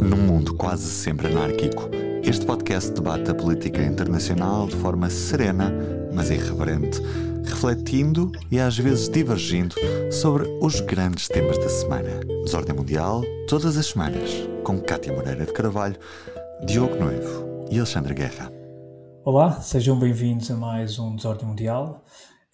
Num mundo quase sempre anárquico, este podcast debate a política internacional de forma serena, mas irreverente, refletindo e às vezes divergindo sobre os grandes temas da semana. Desordem Mundial, todas as semanas, com Cátia Moreira de Carvalho, Diogo Noivo e Alexandre Guerra. Olá, sejam bem-vindos a mais um Desordem Mundial.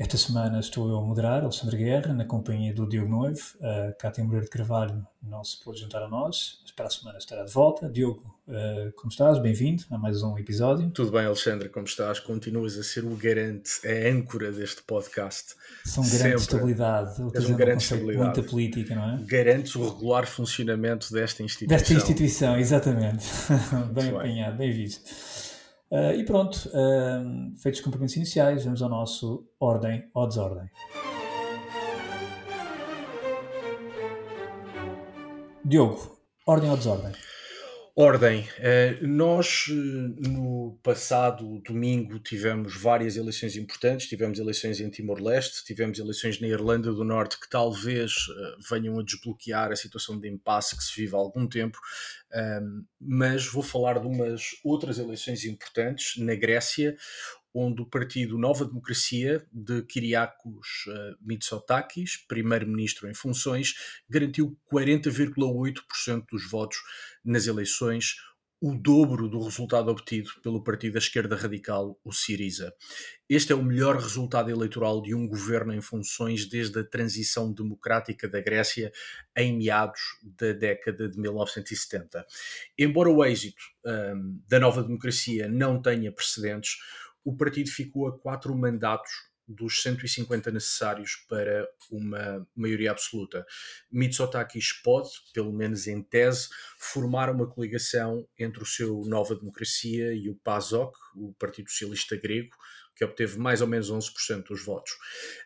Esta semana estou eu a moderar, Alexandre Guerra, na companhia do Diogo Noivo. A Cátia Moreira de Carvalho não se pôde juntar a nós, mas para a semana estará de volta. Diogo, uh, como estás? Bem-vindo a mais um episódio. Tudo bem, Alexandre, como estás? Continuas a ser o garante, a âncora deste podcast. São garante de estabilidade, És um garante de estabilidade. muita política, não é? Garantes o regular funcionamento desta instituição. Desta instituição, exatamente. bem apanhado, bem visto. Uh, e pronto, uh, feitos os cumprimentos iniciais, vamos ao nosso ordem ou desordem. Diogo, ordem ou desordem? Ordem. Uh, nós, no passado domingo, tivemos várias eleições importantes. Tivemos eleições em Timor-Leste, tivemos eleições na Irlanda do Norte, que talvez venham a desbloquear a situação de impasse que se vive há algum tempo. Mas vou falar de umas outras eleições importantes na Grécia, onde o partido Nova Democracia de Kyriakos uh, Mitsotakis, primeiro-ministro em funções, garantiu 40,8% dos votos nas eleições, o dobro do resultado obtido pelo partido da esquerda radical, o Siriza. Este é o melhor resultado eleitoral de um governo em funções desde a transição democrática da Grécia em meados da década de 1970. Embora o êxito um, da nova democracia não tenha precedentes, o partido ficou a quatro mandatos dos 150 necessários para uma maioria absoluta. Mitsotakis pode, pelo menos em tese, formar uma coligação entre o seu Nova Democracia e o PASOK, o Partido Socialista Grego, que obteve mais ou menos 11% dos votos.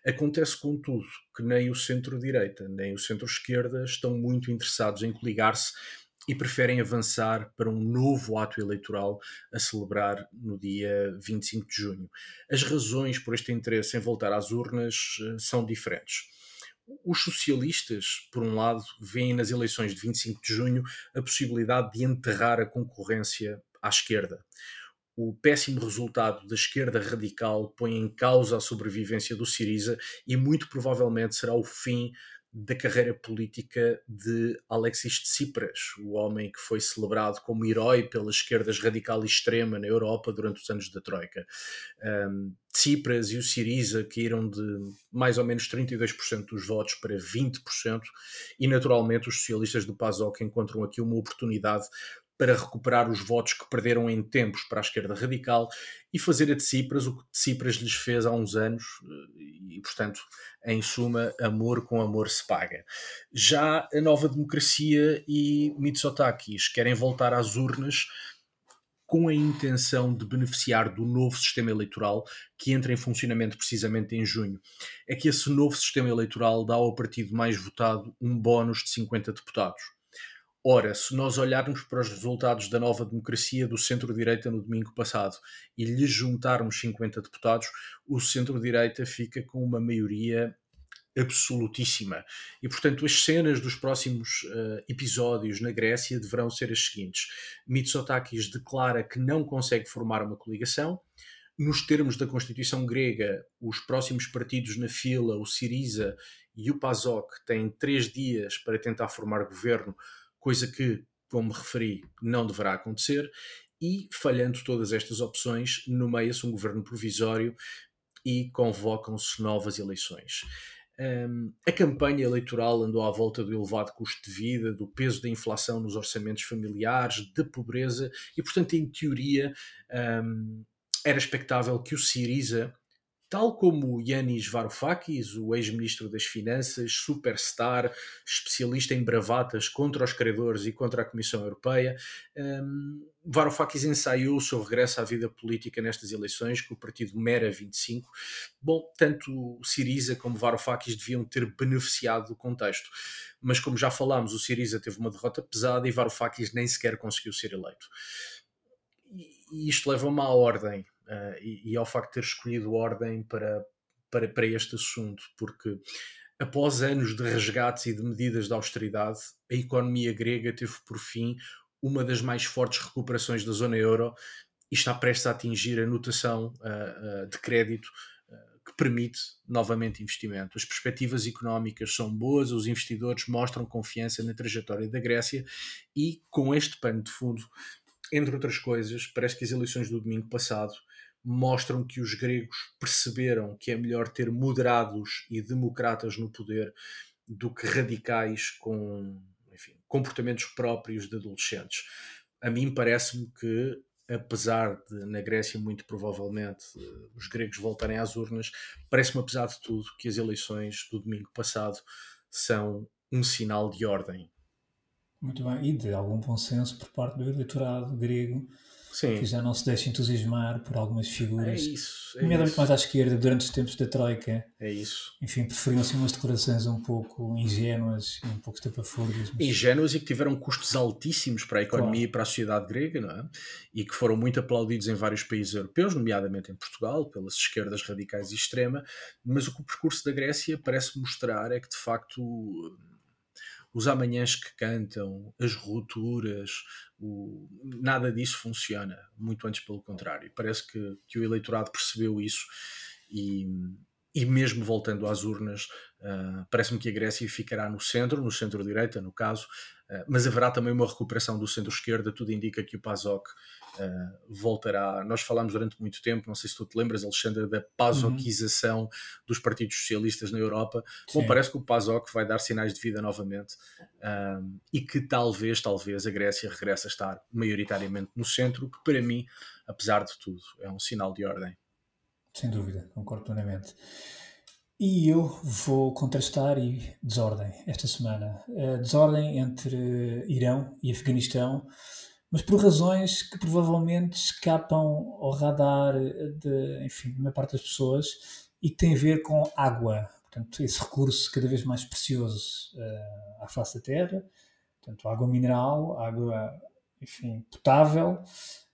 Acontece, contudo, que nem o centro-direita nem o centro-esquerda estão muito interessados em coligar-se e preferem avançar para um novo ato eleitoral a celebrar no dia 25 de junho. As razões por este interesse em voltar às urnas eh, são diferentes. Os socialistas, por um lado, veem nas eleições de 25 de junho a possibilidade de enterrar a concorrência à esquerda. O péssimo resultado da esquerda radical põe em causa a sobrevivência do Siriza e muito provavelmente será o fim da carreira política de Alexis Tsipras, o homem que foi celebrado como herói pelas esquerdas radical e extrema na Europa durante os anos da Troika. Um, Tsipras e o Siriza caíram de mais ou menos 32% dos votos para 20%, e naturalmente os socialistas do PASOK encontram aqui uma oportunidade para recuperar os votos que perderam em tempos para a esquerda radical e fazer a Tsipras o que Tsipras lhes fez há uns anos eh, e, portanto, em suma, amor com amor se paga. Já a nova democracia e Mitsotakis querem voltar às urnas com a intenção de beneficiar do novo sistema eleitoral que entra em funcionamento precisamente em junho. É que esse novo sistema eleitoral dá ao partido mais votado um bónus de 50 deputados. Ora, se nós olharmos para os resultados da nova democracia do centro-direita no domingo passado e lhes juntarmos 50 deputados, o centro-direita fica com uma maioria absolutíssima. E, portanto, as cenas dos próximos uh, episódios na Grécia deverão ser as seguintes. Mitsotakis declara que não consegue formar uma coligação. Nos termos da Constituição grega, os próximos partidos na fila, o Siriza e o PASOK, têm três dias para tentar formar governo coisa que, como referi, não deverá acontecer, e, falhando todas estas opções, nomeia-se um governo provisório e convocam-se novas eleições. Um, a campanha eleitoral andou à volta do elevado custo de vida, do peso da inflação nos orçamentos familiares, da pobreza, e, portanto, em teoria, um, era expectável que o Siriza tal como Yanis Varoufakis, o ex-ministro das Finanças, superstar, especialista em bravatas contra os credores e contra a Comissão Europeia, um, Varoufakis ensaiou o seu regresso à vida política nestas eleições, com o partido Mera 25. Bom, tanto Siriza como Varoufakis deviam ter beneficiado do contexto. Mas como já falámos, o Siriza teve uma derrota pesada e Varoufakis nem sequer conseguiu ser eleito. E isto leva-me à ordem uh, e, e, ao facto de ter escolhido ordem para, para, para este assunto, porque após anos de resgates e de medidas de austeridade, a economia grega teve por fim uma das mais fortes recuperações da zona euro e está prestes a atingir a notação uh, uh, de crédito que permite novamente investimento. As perspectivas económicas são boas, os investidores mostram confiança na trajetória da Grécia e, com este pano de fundo, entre outras coisas, parece que as eleições do domingo passado mostram que os gregos perceberam que é melhor ter moderados e democratas no poder do que radicais com enfim, comportamentos próprios de adolescentes. A mim parece-me que apesar de na Grécia muito provavelmente eh, os gregos voltarem às urnas, parece-me apesar de tudo que as eleições do domingo passado são um sinal de ordem. Muito bem, e de algum bom senso por parte do eleitorado grego Sim. que já não se deixa entusiasmar por algumas figuras, é isso, é nomeadamente mais à esquerda, durante os tempos da Troika. É isso. Enfim, preferiam assim umas declarações um pouco ingênuas e um pouco estapafúrdias. Mas... Ingênuas e que tiveram custos altíssimos para a economia Claro. e para a sociedade grega, não é? E que foram muito aplaudidos em vários países europeus, nomeadamente em Portugal, pelas esquerdas radicais e extrema, mas o que o percurso da Grécia parece mostrar é que, de facto, os amanhãs que cantam, as rupturas, o- nada disso funciona, muito antes pelo contrário. Parece que, que o eleitorado percebeu isso e, e mesmo voltando às urnas, ah, parece-me que a Grécia ficará no centro, no centro-direita, no caso, ah, mas haverá também uma recuperação do centro-esquerda, tudo indica que o PASOK ah, voltará. Nós falámos durante muito tempo, não sei se tu te lembras, Alexandre, da pasokização dos partidos socialistas na Europa. Bom, Sim. parece que o PASOK vai dar sinais de vida novamente um, e que talvez, talvez a Grécia regresse a estar maioritariamente no centro, que para mim, apesar de tudo, é um sinal de ordem. Sem dúvida, concordo plenamente. E eu vou contrastar e desordem esta semana. Eh, desordem entre Irão e Afeganistão, mas por razões que provavelmente escapam ao radar de, enfim, de uma parte das pessoas e que têm a ver com água. Portanto, esse recurso cada vez mais precioso eh, à face da Terra. Portanto, água mineral, água, enfim, potável.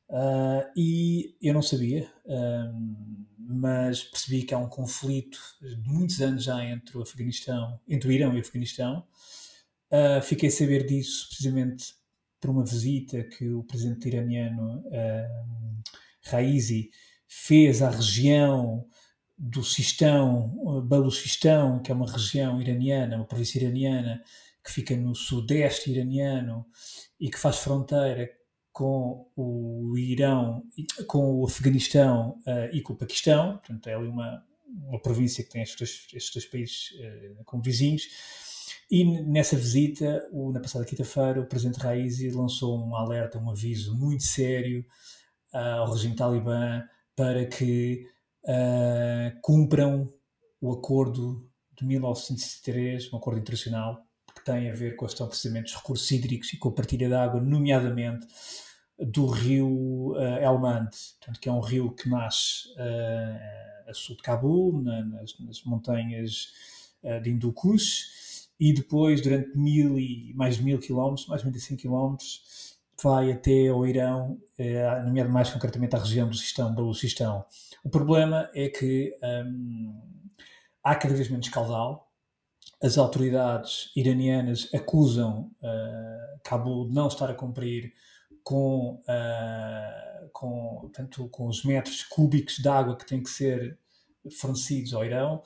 Uh, e eu não sabia, um, mas percebi que há um conflito de muitos anos já entre o Afeganistão, entre o Irão e o Afeganistão. Uh, fiquei a saber disso precisamente por uma visita que o presidente iraniano uh, Raisi fez à região do Sistão, Baluchistão, que é uma região iraniana, uma província iraniana, que fica no sudeste iraniano e que faz fronteira com o Irão, com o Afeganistão uh, e com o Paquistão, portanto é ali uma, uma província que tem estes estes dois países uh, como vizinhos, e nessa visita, o, na passada quinta-feira, o presidente Raisi lançou um alerta, um aviso muito sério uh, ao regime talibã para que cumpram o acordo de 1963, um acordo internacional que tem a ver com a questão precisamente dos recursos hídricos e com a partilha de água, nomeadamente do rio uh, Helmand, portanto, que é um rio que nasce uh, a sul de Cabul, na, nas, nas, montanhas uh, de Hindu Kush, e depois, durante mil e, mais de mil quilómetros, mais de 95 quilómetros, vai até ao Irão, nomeadamente mais concretamente à região do Sistão, Baluchistão. O problema é que um, há cada vez menos caudal, as autoridades iranianas acusam Cabul de não estar a cumprir com, uh, com, tanto com os metros cúbicos de água que têm que ser fornecidos ao Irão,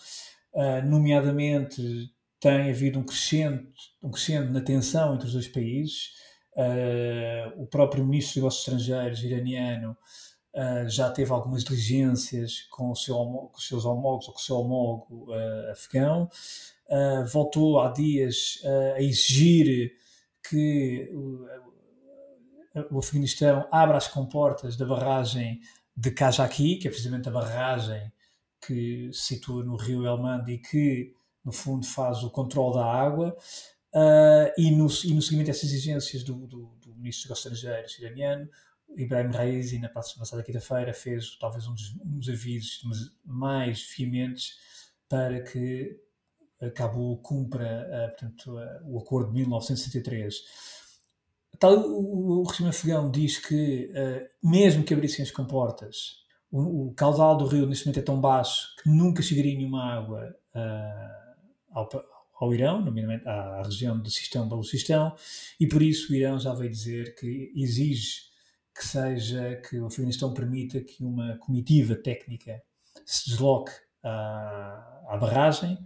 uh, nomeadamente tem havido um crescente, um crescente na tensão entre os dois países. Uh, o próprio ministro dos Negócios Estrangeiros iraniano já teve algumas diligências com, o seu, com os seus homólogos ou com o seu homólogo afegão. voltou há dias a exigir que o Afeganistão abre as comportas da barragem de Kajaki, que é precisamente a barragem que se situa no rio Helmand e que, no fundo, faz o controle da água. Uh, e, no, e no seguimento dessas exigências do, do, do Ministro dos Estrangeiros iraniano, Ibrahim Raisi, na passada quinta-feira, fez talvez um dos, um dos avisos mais veementes para que Cabul cumpra uh, portanto, uh, o acordo de 1973. Tal, o, o regime afegão diz que, uh, mesmo que abrissem as comportas, o, o, caudal do rio neste momento é tão baixo que nunca chegaria nenhuma água ao, ao Irão, nomeadamente à região do Sistão Baluchistão, e por isso o Irão já veio dizer que exige que seja que o Afeganistão permita que uma comitiva técnica se desloque à, à barragem,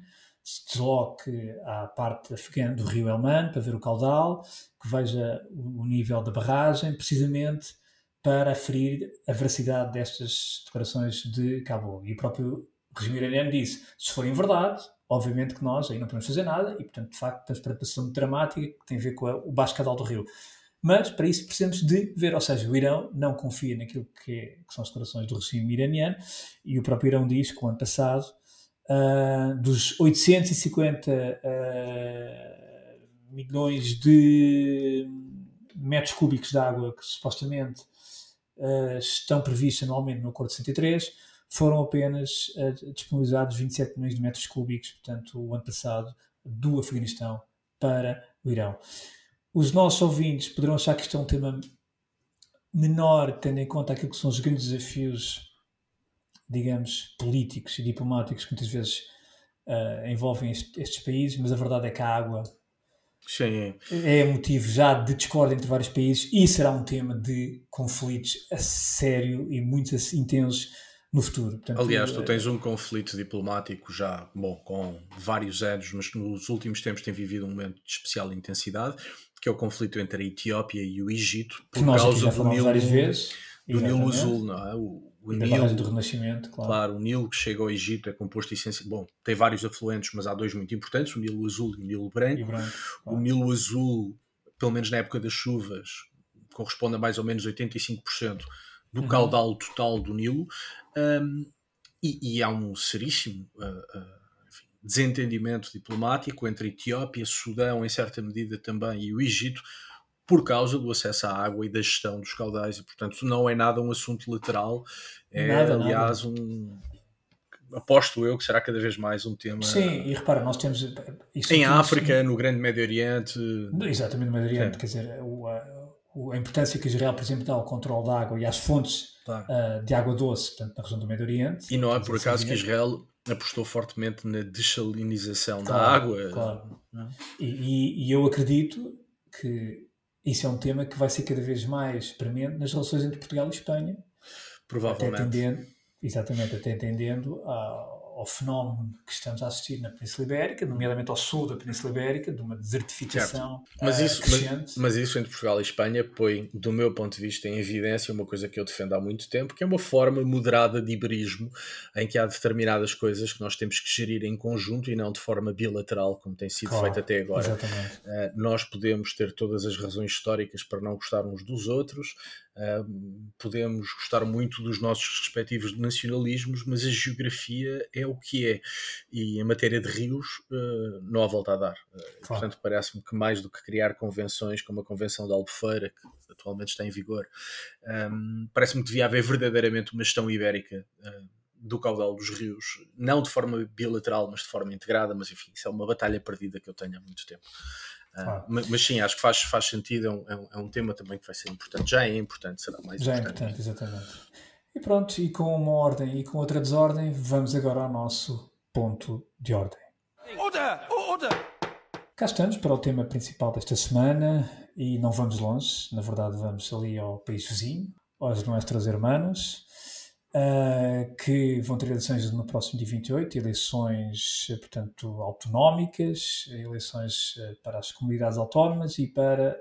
se desloque à parte afegã do rio Helman para ver o caudal, que veja o, o nível da barragem, precisamente para aferir a veracidade destas declarações de Cabo. E o próprio regime iraniano disse: se forem verdade, obviamente que nós aí não podemos fazer nada, e portanto, de facto, temos preparação dramática que tem a ver com a, o baixo caudal do rio. Mas para isso precisamos de ver, ou seja, o Irão não confia naquilo que, é, que são as declarações do regime iraniano, e o próprio Irão diz que o ano passado, uh, dos 850 uh, ah, milhões de metros cúbicos de água que supostamente uh, estão previstos anualmente no Acordo 63, foram apenas uh, disponibilizados 27 milhões de metros cúbicos, portanto, o ano passado, do Afeganistão para o Irão. Os nossos ouvintes poderão achar que isto é um tema menor, tendo em conta aquilo que são os grandes desafios, digamos, políticos e diplomáticos que muitas vezes uh, envolvem este, estes países, mas a verdade é que a água Sim. é motivo já de discórdia entre vários países e será um tema de conflitos a sério e muito intensos no futuro. Portanto, Aliás, tu eh, tens um conflito diplomático já, bom, com vários anos, mas nos últimos tempos tem vivido um momento de especial intensidade, que é o conflito entre a Etiópia e o Egito, por causa do Nilo, várias vezes, do Nilo Azul, não é? O, o Nilo, do Renascimento, claro. claro. o Nilo que chega ao Egito é composto essencialmente, bom, tem vários afluentes, mas há dois muito importantes, o Nilo Azul e o Nilo Branco. branco claro. O Nilo Azul, pelo menos na época das chuvas, corresponde a mais ou menos 85% do uhum. caudal total do Nilo, um, e, e, há um seríssimo uh, uh, enfim, desentendimento diplomático entre Etiópia, Sudão, em certa medida também, e o Egito, por causa do acesso à água e da gestão dos caudais, e portanto não é nada um assunto lateral, é nada, aliás nada. um aposto eu que será cada vez mais um tema. Sim, e repara, nós temos. em África, no Grande Médio Oriente. Exatamente, no Médio Oriente, quer dizer, a importância que Israel, por exemplo, dá ao controle da água e às fontes claro. uh, de água doce, portanto, na região do Médio Oriente. E não é por acaso que Israel apostou fortemente na desalinização claro, da água. Claro. E, e, e, eu acredito que isso é um tema que vai ser cada vez mais premente nas relações entre Portugal e Espanha. Provavelmente. Até atendendo, exatamente, até atendendo a ao fenómeno que estamos a assistir na Península Ibérica, nomeadamente ao sul da Península Ibérica, de uma desertificação mas uh, isso, mas, mas, isso entre Portugal e Espanha põe, do meu ponto de vista, em evidência uma coisa que eu defendo há muito tempo, que é uma forma moderada de iberismo, em que há determinadas coisas que nós temos que gerir em conjunto e não de forma bilateral, como tem sido claro, feito até agora. Uh, nós podemos ter todas as razões históricas para não gostar uns dos outros, Uh, podemos gostar muito dos nossos respectivos nacionalismos, mas a geografia é o que é. E em matéria de rios, uh, não há volta a dar. Uh, claro. Portanto, parece-me que mais do que criar convenções como a Convenção da Albufeira, que atualmente está em vigor, um, parece-me que devia haver verdadeiramente uma gestão ibérica do caudal dos rios, não de forma bilateral, mas de forma integrada. Mas enfim, isso é uma batalha perdida que eu tenho há muito tempo. Claro. mas, mas, sim, acho que faz, faz sentido, é um, é, um, é um, tema também que vai ser importante. Já é importante, será mais Já importante. Já é importante, exatamente. E pronto, e com uma ordem e com outra desordem, vamos agora ao nosso ponto de ordem. Order! Order! Cá estamos para o tema principal desta semana e não vamos longe, na verdade vamos ali ao país vizinho, aos nossos irmãos uh, que vão ter eleições no próximo dia 28, eleições, portanto, autonómicas, eleições uh, para as comunidades autónomas e para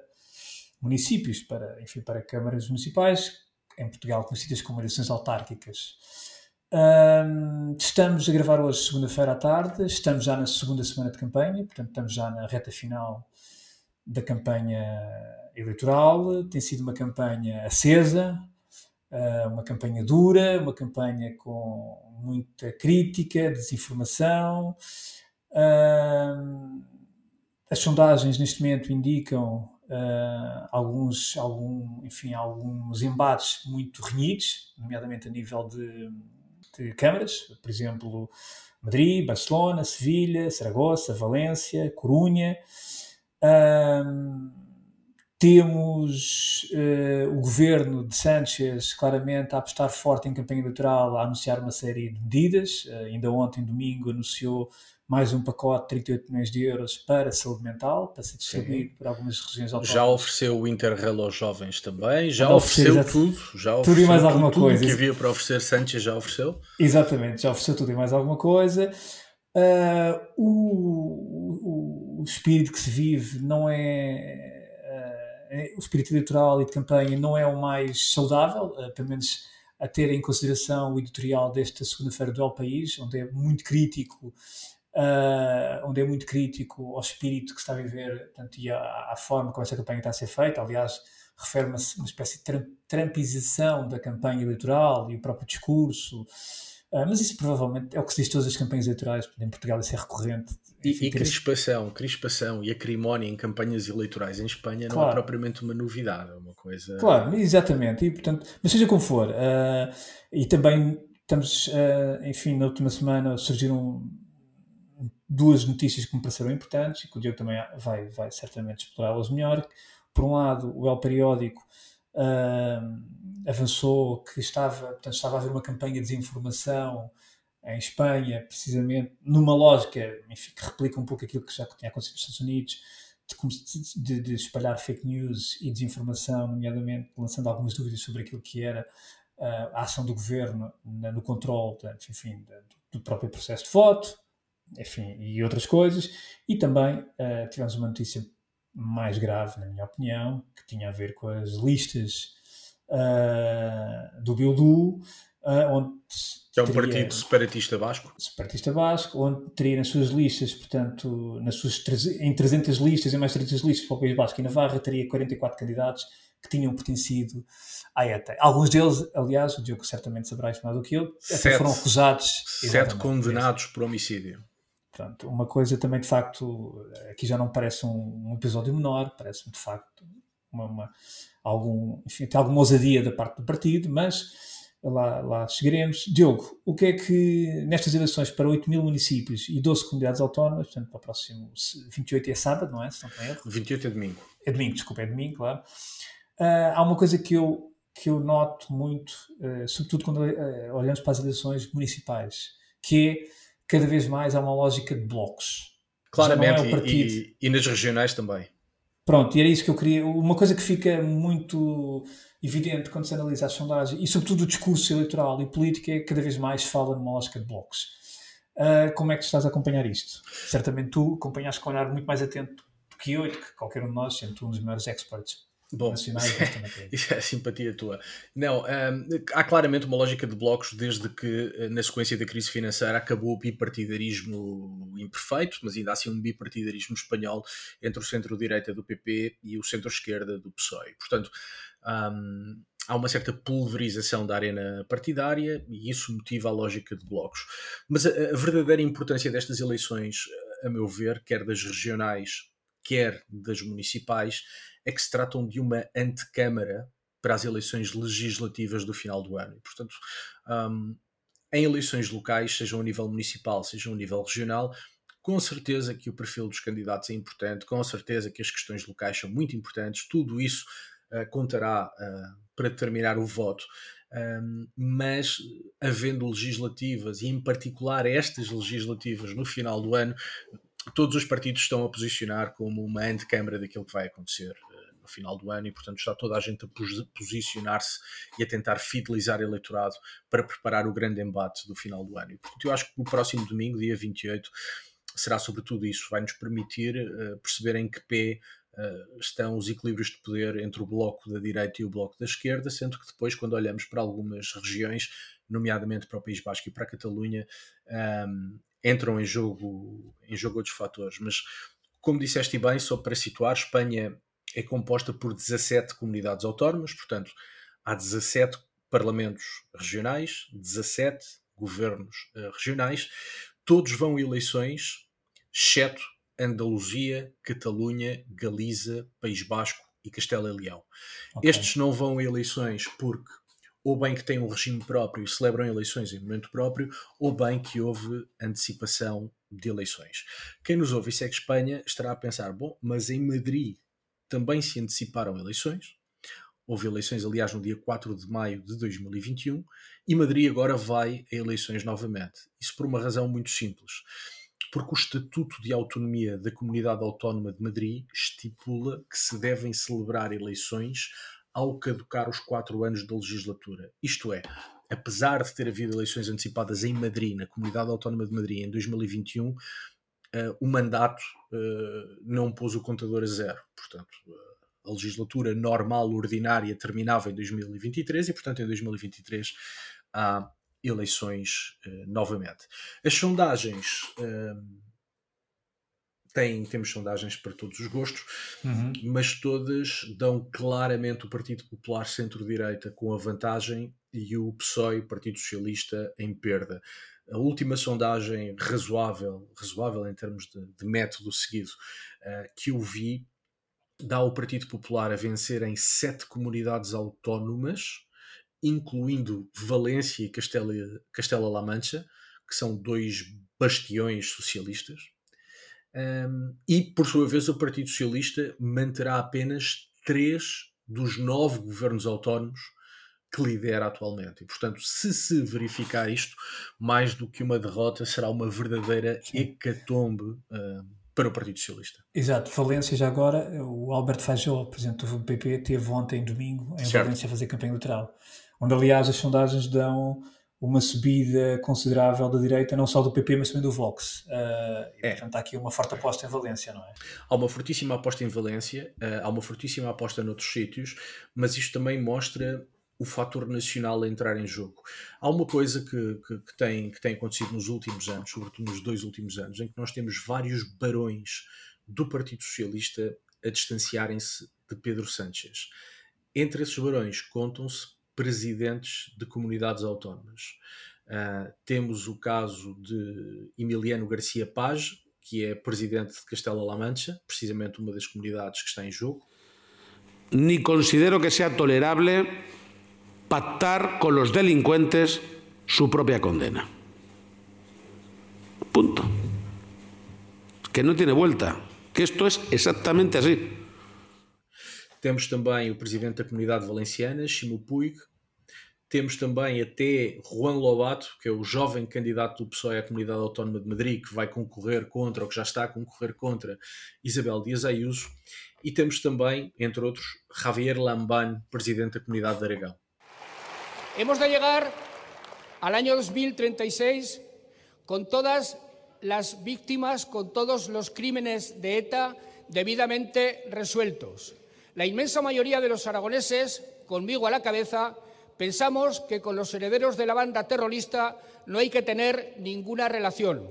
municípios, para, enfim, para câmaras municipais, em Portugal conhecidas como eleições autárquicas. Um, estamos a gravar hoje, segunda-feira à tarde, estamos já na segunda semana de campanha, portanto, estamos já na reta final da campanha eleitoral. Tem sido uma campanha acesa, uma campanha dura, uma campanha com muita crítica, desinformação. Uh, as sondagens neste momento indicam uh, alguns, algum, enfim, alguns embates muito renhidos, nomeadamente a nível de, de câmaras, por exemplo, Madrid, Barcelona, Sevilha, Saragoça, Valência, Corunha. Uh, temos uh, o governo de Sánchez claramente a apostar forte em campanha eleitoral, a anunciar uma série de medidas. Uh, ainda ontem, domingo, anunciou mais um pacote de 38 milhões de euros para saúde mental, para ser distribuído Sim. por algumas regiões autónomas. Já ofereceu o Interrail aos jovens também, já ofereceu tudo, já ofereceu tudo e mais alguma tudo, coisa. Tudo que havia para oferecer Sanchez já ofereceu? Exatamente, já ofereceu tudo e mais alguma coisa. Uh, o, o, o, espírito que se vive não é, o espírito eleitoral e de campanha não é o mais saudável, uh, pelo menos a ter em consideração o editorial desta segunda-feira do El País, onde é muito crítico uh, onde é muito crítico ao espírito que está a viver portanto, e à, à, forma como esta campanha está a ser feita. Aliás, refere-me a uma espécie de trampização da campanha eleitoral e o próprio discurso. Uh, mas isso provavelmente é o que se diz todas as campanhas eleitorais, em Portugal isso é recorrente. Enfim, e, e crispação, crispação e acrimónia em campanhas eleitorais em Espanha claro. não é propriamente uma novidade, é uma coisa... Claro, exatamente, e portanto, mas seja como for, uh, e também estamos, uh, enfim, na última semana surgiram duas notícias que me pareceram importantes e que o Diogo também vai, vai certamente explorá-las melhor. Por um lado, o El Periódico uh, avançou que estava, portanto, estava a haver uma campanha de desinformação em Espanha, precisamente numa lógica enfim, que replica um pouco aquilo que já tinha acontecido nos Estados Unidos, de, de, de, espalhar fake news e desinformação, nomeadamente lançando algumas dúvidas sobre aquilo que era uh, a ação do governo no, no controle enfim, do, do próprio processo de voto, enfim, e outras coisas. E também uh, tivemos uma notícia mais grave, na minha opinião, que tinha a ver com as listas uh, do Bildu, onde que é um teria, partido separatista basco. Separatista basco, onde teria nas suas listas, portanto, nas suas, em 300 listas, em mais 300 listas para o País Basco e Navarra, teria 44 candidatos que tinham pertencido à ETA. Alguns deles, aliás, o Diogo certamente saberá mais do que eu, sete, foram acusados. Sete condenados por homicídio. Portanto, uma coisa também de facto, aqui já não parece um, um episódio menor, parece-me de facto uma, uma, algum, enfim, tem alguma ousadia da parte do partido, mas lá, lá chegaremos. Diogo, o que é que nestas eleições para 8 mil municípios e 12 comunidades autónomas, portanto para o próximo 28 é sábado, não é? Se não tem erro. 28 é domingo. É domingo, desculpa, é domingo, claro. Uh, há uma coisa que eu, que eu noto muito, uh, sobretudo quando uh, olhamos para as eleições municipais, que é cada vez mais há uma lógica de blocos. Claramente, é e, e, nas regionais também. Pronto, e era isso que eu queria. Uma coisa que fica muito evidente quando se analisa as sondagens, e sobretudo o discurso eleitoral e político, é que cada vez mais fala numa lógica de blocos. Uh, como é que estás a acompanhar isto? Certamente tu acompanhas com um olhar muito mais atento do que eu e do que qualquer um de nós, sendo tu um dos maiores experts Bom, isso é simpatia tua. Não, um, há claramente uma lógica de blocos desde que, eh, na sequência da crise financeira, acabou o bipartidarismo imperfeito, mas ainda assim um bipartidarismo espanhol entre o centro-direita do PP e o centro-esquerda do PSOE. Portanto, um, há uma certa pulverização da arena partidária e isso motiva a lógica de blocos. Mas a, a verdadeira importância destas eleições, a meu ver, quer das regionais, quer das municipais, é que se tratam de uma antecâmara para as eleições legislativas do final do ano. E, portanto, um, em eleições locais, sejam a nível municipal, sejam a nível regional, com certeza que o perfil dos candidatos é importante, com certeza que as questões locais são muito importantes, tudo isso uh, contará uh, para determinar o voto. Um, mas havendo legislativas, e em particular estas legislativas no final do ano, todos os partidos estão a posicionar como uma antecâmara daquilo que vai acontecer no final do ano e, portanto, está toda a gente a posicionar-se e a tentar fidelizar eleitorado para preparar o grande embate do final do ano. E, portanto, eu acho que o próximo domingo, dia 28, será sobretudo isso, vai nos permitir uh, perceber em que pé uh, estão os equilíbrios de poder entre o bloco da direita e o bloco da esquerda, sendo que depois, quando olhamos para algumas regiões, nomeadamente para o País Basco e para a Catalunha, um, ehm, entram em jogo, em jogo outros fatores. Mas, como disseste bem, só para situar, Espanha é composta por 17 comunidades autónomas, portanto, há 17 parlamentos regionais, 17 governos uh, regionais, todos vão a eleições, exceto Andaluzia, Catalunha, Galiza, País Basco e Castela e Leão. Okay. Estes não vão a eleições porque ou bem que têm um regime próprio e celebram eleições em momento próprio, ou bem que houve antecipação de eleições. Quem nos ouve e segue Espanha estará a pensar: bom, mas em Madrid também se anteciparam eleições. Houve eleições, aliás, no dia 4 de maio de 2021 e Madrid agora vai a eleições novamente. Isso por uma razão muito simples. porque o Estatuto de Autonomia da Comunidade Autónoma de Madrid estipula que se devem celebrar eleições ao caducar os quatro anos da legislatura. Isto é, apesar de ter havido eleições antecipadas em Madrid, na Comunidade Autónoma de Madrid, em 2021, uh, eh, o mandato uh, não pôs o contador a zero. Portanto, uh, a legislatura normal, ordinária, terminava em 2023 e, portanto, em 2023 há eleições novamente. As sondagens tem, temos sondagens para todos os gostos, uhum. mas todas dão claramente o Partido Popular centro-direita com a vantagem e o PSOE, Partido Socialista, em perda. A última sondagem razoável, razoável em termos de, de método seguido, uh, que eu vi, dá o Partido Popular a vencer em sete comunidades autónomas, incluindo Valência e Castela-La Mancha, que são dois bastiões socialistas um, e, por sua vez, o Partido Socialista manterá apenas três dos nove governos autónomos que lidera atualmente. E, portanto, se se verificar isto, mais do que uma derrota, será uma verdadeira Sim. hecatombe uh, para o Partido Socialista. Exato. Valência, já agora, o Alberto Fajol, presidente do PP, teve ontem, domingo, em certo. Valência a fazer campanha eleitoral, onde, aliás, as sondagens dão uma subida considerável da direita, não só do PP, mas também do Vox. Uh, e, é. Portanto, há aqui uma forte aposta em Valência, não é? Há uma fortíssima aposta em Valência, uh, há uma fortíssima aposta noutros sítios, mas isto também mostra o fator nacional a entrar em jogo. Há uma coisa que, que, que, tem, que tem acontecido nos últimos anos, sobretudo nos dois últimos anos, em que nós temos vários barões do Partido Socialista a distanciarem-se de Pedro Sánchez. Entre esses barões contam-se presidentes de comunidades autónomas. Uh, temos o caso de Emiliano Garcia Paz, que é presidente de Castela-La Mancha, precisamente uma das comunidades que está em jogo. Ni considero que sea tolerable pactar con los delincuentes su propia condena. Punto. Que no tiene vuelta. Que esto es exactamente así. Temos também o presidente da comunidade valenciana, Chimo Puig. Temos também até Juan Lobato, que é o jovem candidato do PSOE à Comunidade Autónoma de Madrid, que vai concorrer contra, ou que já está a concorrer contra, Isabel Dias Ayuso. E temos também, entre outros, Javier Lamban, presidente da Comunidade de Aragão. Hemos de llegar al año 2036 con todas las víctimas, con todos los crímenes de ETA debidamente resueltos. La inmensa mayoría de los aragoneses, conmigo a la cabeza, pensamos que con los herederos de la banda terrorista no hay que tener ninguna relación.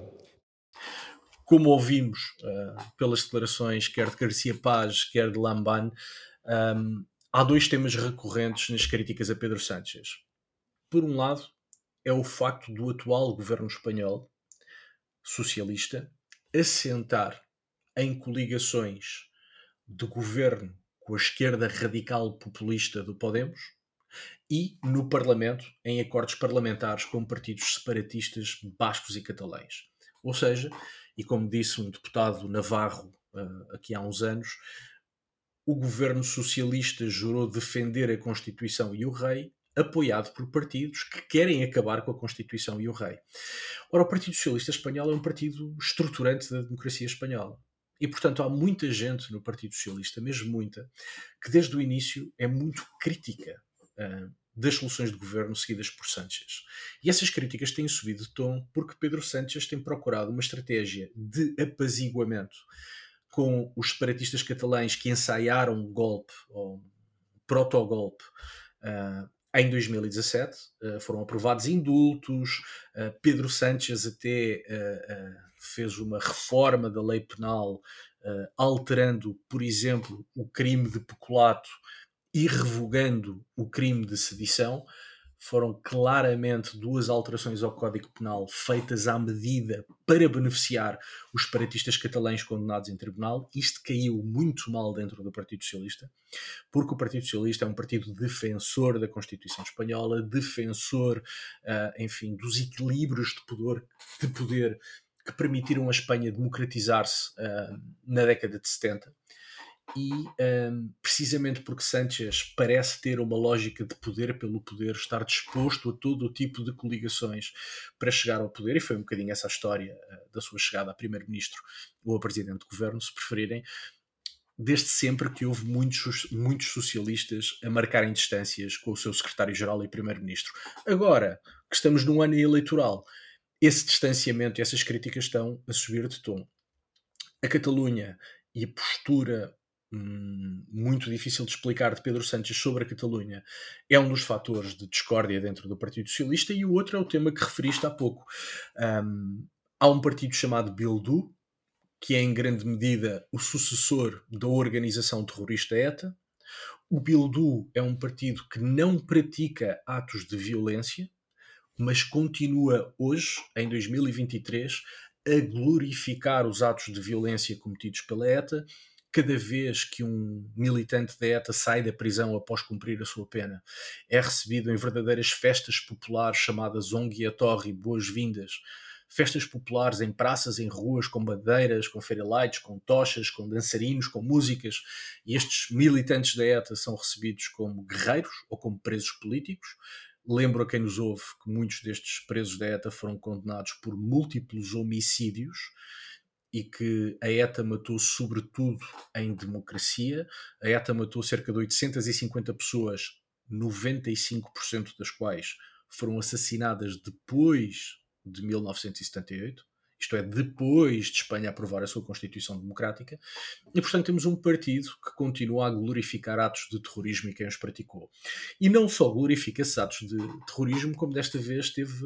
Como ouvimos uh, pelas declarações quer de Garcia Paz, quer de Lamban, um, há dois temas recorrentes nas críticas a Pedro Sánchez. Por um lado, é o facto do atual governo espanhol, socialista, assentar em coligações de governo com a esquerda radical populista do Podemos e no Parlamento em acordos parlamentares com partidos separatistas bascos e catalães. Ou seja, e como disse um deputado navarro uh, aqui há uns anos, o governo socialista jurou defender a Constituição e o rei, apoiado por partidos que querem acabar com a Constituição e o rei. Ora, o Partido Socialista Espanhol é um partido estruturante da democracia espanhola. E, portanto, há muita gente no Partido Socialista, mesmo muita, que desde o início é muito crítica uh, das soluções de governo seguidas por Sánchez. E essas críticas têm subido de tom porque Pedro Sánchez tem procurado uma estratégia de apaziguamento com os separatistas catalães que ensaiaram um golpe, ou um proto-golpe, uh, em 2017. Uh, foram aprovados indultos, Pedro Sánchez até fez uma reforma da lei penal, uh, alterando, por exemplo, o crime de peculato e revogando o crime de sedição. Foram claramente duas alterações ao Código Penal feitas à medida para beneficiar os separatistas catalães condenados em tribunal. Isto caiu muito mal dentro do Partido Socialista, porque o Partido Socialista é um partido defensor da Constituição Espanhola, defensor, uh, enfim, dos equilíbrios de poder, de poder que permitiram a Espanha democratizar-se uh, na década de 70. e um, precisamente porque Sanchez parece ter uma lógica de poder pelo poder, estar disposto a todo o tipo de coligações para chegar ao poder, e foi um bocadinho essa a história uh, da sua chegada a primeiro-ministro ou a presidente de governo, se preferirem, desde sempre que houve muitos, muitos socialistas a marcarem distâncias com o seu secretário-geral e primeiro-ministro. Agora que estamos num ano eleitoral, esse distanciamento essas críticas estão a subir de tom. A Catalunha e a postura hum, muito difícil de explicar de Pedro Sánchez sobre a Catalunha é um dos fatores de discórdia dentro do Partido Socialista e o outro é o tema que referiste há pouco. Um, há um partido chamado Bildu, que é em grande medida o sucessor da organização terrorista ETA. O Bildu é um partido que não pratica atos de violência, mas continua hoje, em 2023, a glorificar os atos de violência cometidos pela ETA. Cada vez que um militante da ETA sai da prisão após cumprir a sua pena, é recebido em verdadeiras festas populares chamadas Ong Torre Boas-Vindas, festas populares em praças, em ruas, com bandeiras, com lights, com tochas, com dançarinos, com músicas, e estes militantes da ETA são recebidos como guerreiros ou como presos políticos. Lembro a quem nos ouve que muitos destes presos da ETA foram condenados por múltiplos homicídios e que a ETA matou sobretudo em democracia. A ETA matou cerca de 850 pessoas, 95% das quais foram assassinadas depois de 1978, isto é, depois de Espanha aprovar a sua Constituição Democrática, e portanto temos um partido que continua a glorificar atos de terrorismo e quem os praticou. E não só glorifica esses atos de terrorismo, como desta vez teve.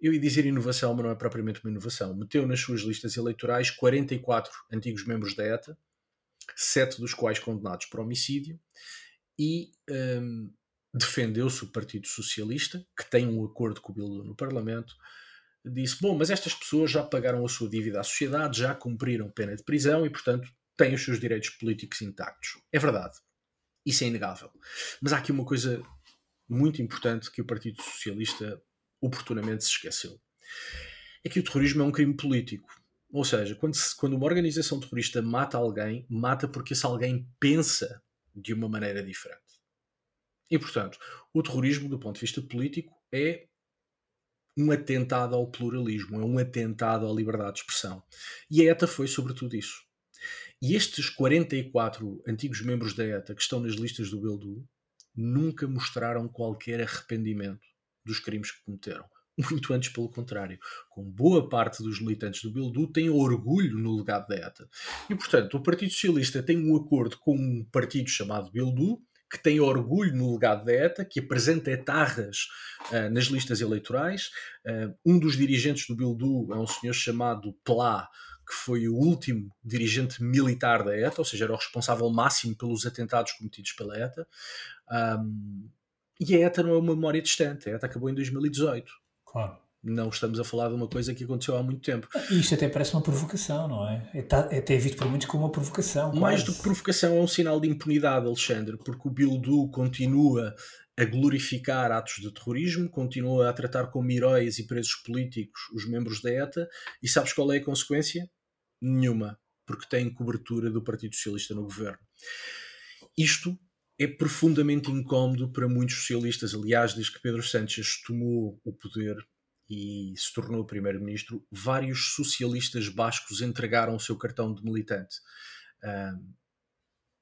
Eu ia dizer inovação, mas não é propriamente uma inovação. Meteu nas suas listas eleitorais 44 antigos membros da ETA, sete dos quais condenados por homicídio, e um, defendeu-se o Partido Socialista, que tem um acordo com o Bildu no Parlamento, disse: Bom, mas estas pessoas já pagaram a sua dívida à sociedade, já cumpriram pena de prisão e, portanto, têm os seus direitos políticos intactos. É verdade. Isso é inegável. Mas há aqui uma coisa muito importante que o Partido Socialista oportunamente se esqueceu: é que o terrorismo é um crime político. Ou seja, quando, se, quando uma organização terrorista mata alguém, mata porque esse alguém pensa de uma maneira diferente. E, portanto, o terrorismo, do ponto de vista político, é um atentado ao pluralismo, é um atentado à liberdade de expressão. E a ETA foi sobretudo isso. E estes 44 antigos membros da ETA que estão nas listas do Bildu nunca mostraram qualquer arrependimento dos crimes que cometeram. Muito antes, pelo contrário. Com boa parte dos militantes do Bildu têm orgulho no legado da ETA. E, portanto, o Partido Socialista tem um acordo com um partido chamado Bildu, que tem orgulho no legado da ETA, que apresenta etarras uh, nas listas eleitorais. Uh, um dos dirigentes do Bildu é um senhor chamado Plá, que foi o último dirigente militar da ETA, ou seja, era o responsável máximo pelos atentados cometidos pela ETA. Um, e a ETA não é uma memória distante, a ETA acabou em 2018. Claro não estamos a falar de uma coisa que aconteceu há muito tempo. Isto até parece uma provocação, não é? É, tá, é até visto por muitos como uma provocação. Quase. Mais do que provocação, é um sinal de impunidade, Alexandre, porque o Bildu continua a glorificar atos de terrorismo, continua a tratar como heróis e presos políticos os membros da ETA, e sabes qual é a consequência? Nenhuma, porque tem cobertura do Partido Socialista no governo. Isto é profundamente incómodo para muitos socialistas. Aliás, desde que Pedro Sánchez tomou o poder e se tornou primeiro-ministro, vários socialistas bascos entregaram o seu cartão de militante. Um,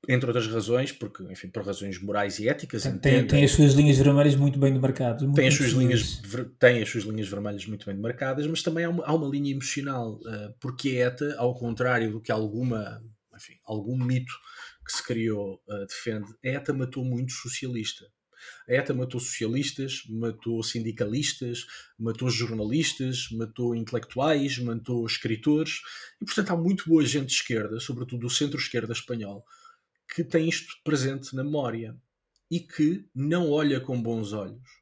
entre outras razões, porque, enfim, por razões morais e éticas. Tem, tem as suas linhas vermelhas muito bem demarcadas. Muito tem, as suas linhas, tem as suas linhas vermelhas muito bem demarcadas, mas também há uma, há uma linha emocional, uh, porque a ETA, ao contrário do que alguma, enfim, algum mito que se criou uh, defende, a ETA matou muito socialista. A ETA matou socialistas, matou sindicalistas, matou jornalistas, matou intelectuais, matou escritores, e portanto há muito boa gente de esquerda, sobretudo do centro-esquerda espanhol, que tem isto presente na memória e que não olha com bons olhos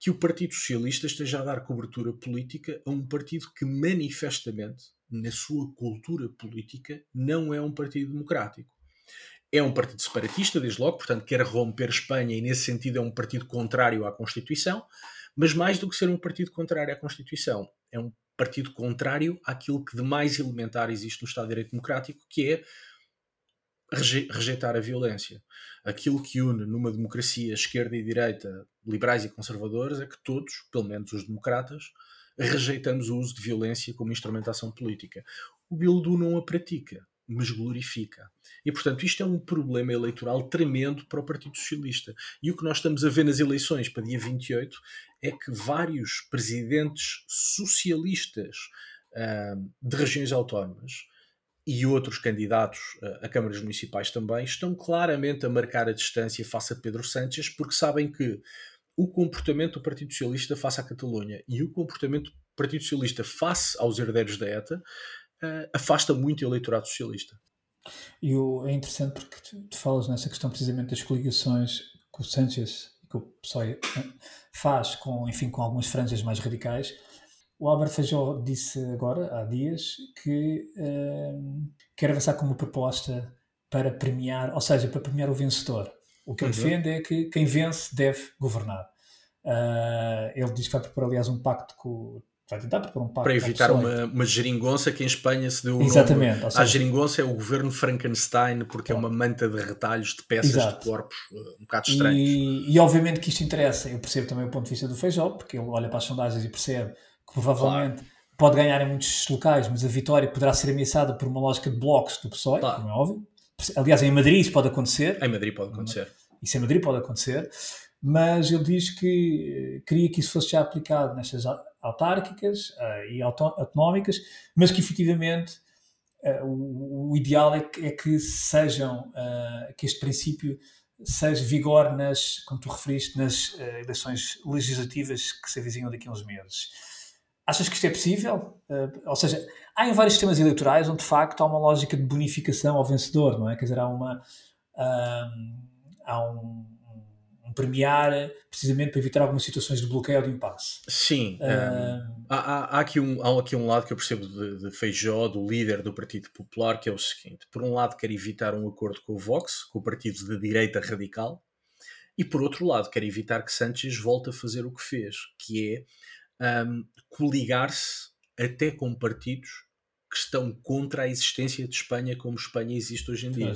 que o Partido Socialista esteja a dar cobertura política a um partido que manifestamente, na sua cultura política, não é um partido democrático é um partido separatista, desde logo, portanto quer romper Espanha e nesse sentido é um partido contrário à Constituição, mas mais do que ser um partido contrário à Constituição, é um partido contrário àquilo que de mais elementar existe no Estado de Direito Democrático, que é rejeitar a violência. Aquilo que une numa democracia esquerda e direita, liberais e conservadores, é que todos, pelo menos os democratas, rejeitamos o uso de violência como instrumentação política. O Bildu não a pratica, mas glorifica. E, portanto, isto é um problema eleitoral tremendo para o Partido Socialista. E o que nós estamos a ver nas eleições para dia 28 é que vários presidentes socialistas uh, de regiões autónomas e outros candidatos a câmaras municipais também estão claramente a marcar a distância face a Pedro Sánchez porque sabem que o comportamento do Partido Socialista face à Catalunha e o comportamento do Partido Socialista face aos herdeiros da ETA afasta muito o eleitorado socialista. E o, é interessante porque tu, tu, falas nessa questão precisamente das coligações que o Sánchez que o PSOE eh, faz com, enfim, com algumas franjas mais radicais o Álvaro Feijó disse agora, há dias, que uh, quer avançar com uma proposta para premiar, ou seja, para premiar o vencedor. O que ele uhum. defende é que quem vence deve governar. Uh, ele diz que vai propor, aliás, um pacto com. Vai tentar propor um pacto Para evitar uma, uma geringonça que em Espanha se deu o Exatamente, nome. Seja, a geringonça é o governo Frankenstein, porque é uma manta de retalhos de peças Exato. de corpos uh, um bocado estranhos. E, e, obviamente que isto interessa. Eu percebo também o ponto de vista do Feijó, porque ele olha para as sondagens e percebe que provavelmente claro. pode ganhar em muitos locais, mas a vitória poderá ser ameaçada por uma lógica de blocos do PSOE, claro. como é óbvio. Aliás, em Madrid isso pode acontecer. Em Madrid pode acontecer. Isso em Madrid pode acontecer. Mas ele diz que eh, queria que isso fosse já aplicado nestas autárquicas uh, e autonómicas, mas que efetivamente uh, o, o, ideal é que, é que sejam, uh, que este princípio seja vigor nas, como tu referiste, nas eleições legislativas que se avizinham daqui a uns meses. Achas que isto é possível? Uh, ou seja, há em vários sistemas eleitorais onde de facto há uma lógica de bonificação ao vencedor, não é? Quer dizer, há uma. Uh, há um, premiar precisamente para evitar algumas situações de bloqueio ou de impasse. Sim. Uh, há, há, há, aqui um, há aqui um lado que eu percebo de, de Feijó, do líder do Partido Popular, que é o seguinte: por um lado, quer evitar um acordo com o Vox, com o partido de direita radical, e por outro lado, quer evitar que Sánchez volte a fazer o que fez, que é um, coligar-se até com partidos que estão contra a existência de Espanha como Espanha existe hoje em dia.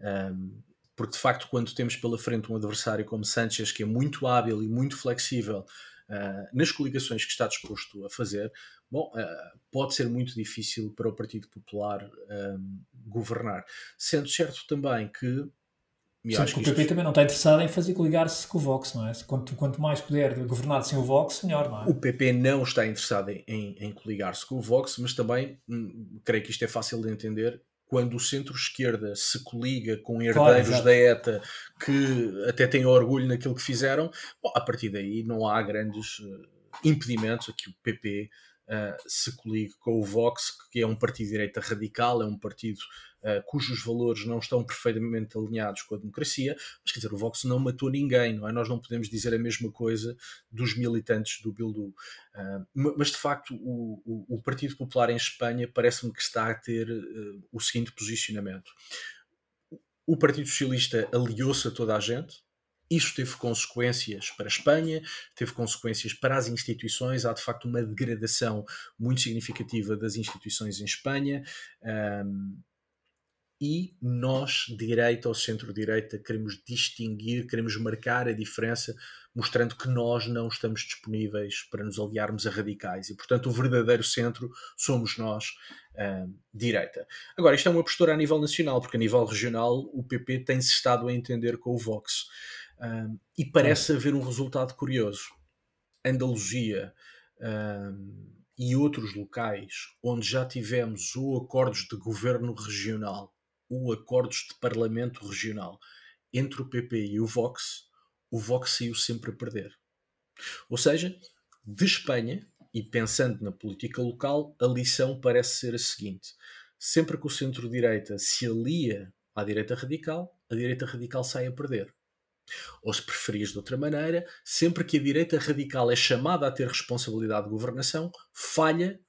Um, porque de facto, quando temos pela frente um adversário como Sanchez, que é muito hábil e muito flexível uh, nas coligações que está disposto a fazer, bom, uh, pode ser muito difícil para o Partido Popular um, governar. Sendo certo também que Sim, acho que o PP isto... também não está interessado em fazer coligar-se com o Vox, não é? Quanto, quanto mais puder governar sem o Vox, melhor, não é? O PP não está interessado em, em, em coligar-se com o Vox, mas também hum, creio que isto é fácil de entender. Quando o centro-esquerda se coliga com herdeiros claro, da ETA que até têm orgulho naquilo que fizeram, bom, a partir daí não há grandes uh, impedimentos a que o PP uh, se coligue com o Vox, que é um partido de direita radical, é um partido uh, cujos valores não estão perfeitamente alinhados com a democracia, mas quer dizer, o Vox não matou ninguém, não é? Nós não podemos dizer a mesma coisa dos militantes do Bildu. Uh, mas de facto, o, o, o, Partido Popular em Espanha parece-me que está a ter o seguinte posicionamento. O Partido Socialista aliou-se a toda a gente, isto teve consequências para a Espanha, teve consequências para as instituições. Há de facto uma degradação muito significativa das instituições em Espanha. Um, e nós, direita ou centro-direita, queremos distinguir, queremos marcar a diferença, mostrando que nós não estamos disponíveis para nos aliarmos a radicais. E, portanto, o verdadeiro centro somos nós, um, direita. Agora, isto é uma postura a nível nacional, porque a nível regional o PP tem-se estado a entender com o Vox. Um, e parece haver um resultado curioso. Andaluzia um, e outros locais onde já tivemos ou acordos de governo regional ou acordos de parlamento regional entre o PP e o Vox, o Vox saiu sempre a perder. Ou seja, de Espanha, e pensando na política local, a lição parece ser a seguinte: sempre que o centro-direita se alia à direita radical, a direita radical sai a perder. Ou se preferias de outra maneira, sempre que a direita radical é chamada a ter responsabilidade de governação, falha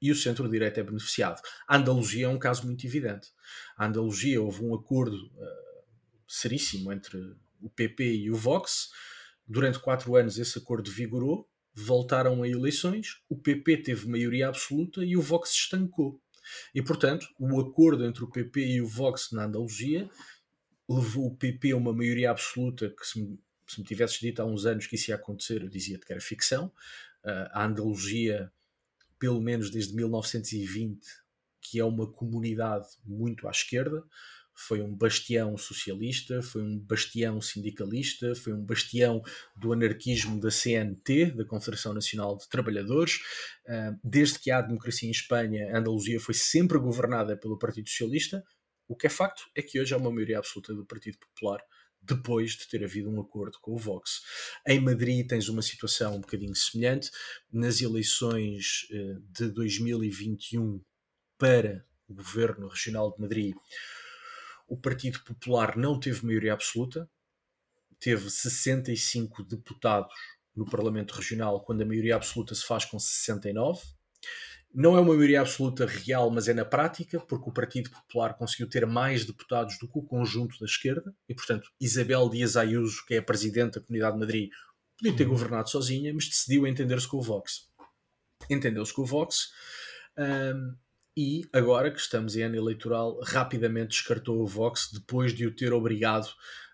e o centro-direita é beneficiado. A Andaluzia é um caso muito evidente. A Andaluzia houve um acordo uh, seríssimo entre o PP e o Vox. Durante quatro anos esse acordo vigorou, voltaram a eleições, o PP teve maioria absoluta e o Vox estancou. E, portanto, o acordo entre o PP e o Vox na Andaluzia levou o PP a uma maioria absoluta que, se me, se me tivesses dito há uns anos que isso ia acontecer, eu dizia-te que era ficção. Uh, a Andaluzia, pelo menos desde 1920, que é uma comunidade muito à esquerda, foi um bastião socialista, foi um bastião sindicalista, foi um bastião do anarquismo da CNT, da Confederação Nacional de Trabalhadores. Ah, desde que há democracia em Espanha, a Andaluzia foi sempre governada pelo Partido Socialista. O que é facto é que hoje há uma maioria absoluta do Partido Popular, depois de ter havido um acordo com o Vox. Em Madrid tens uma situação um bocadinho semelhante. Nas eleições ah, de 2021 para o governo regional de Madrid, o Partido Popular não teve maioria absoluta, teve 65 deputados no Parlamento Regional, quando a maioria absoluta se faz com 69. Não é uma maioria absoluta real, mas é na prática, porque o Partido Popular conseguiu ter mais deputados do que o conjunto da esquerda, e portanto Isabel Dias Ayuso, que é a Presidente da Comunidade de Madrid, podia ter uhum. governado sozinha, mas decidiu entender-se com o Vox. Entendeu-se com o Vox. Um, e agora que estamos em ano eleitoral, rapidamente descartou o Vox depois de o ter obrigado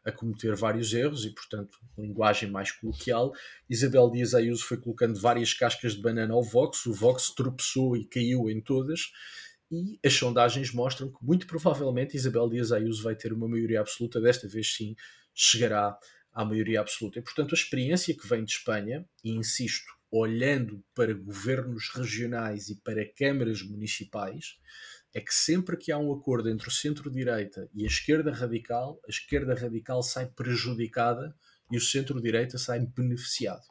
a cometer vários erros e, portanto, linguagem mais coloquial. Isabel Dias Ayuso foi colocando várias cascas de banana ao Vox, o Vox tropeçou e caiu em todas. E as sondagens mostram que, muito provavelmente, Isabel Dias Ayuso vai ter uma maioria absoluta, desta vez sim, chegará à maioria absoluta. E, portanto, a experiência que vem de Espanha, e insisto, olhando para governos regionais e para câmaras municipais, é que sempre que há um acordo entre o centro-direita e a esquerda radical, a esquerda radical sai prejudicada e o centro-direita sai beneficiado.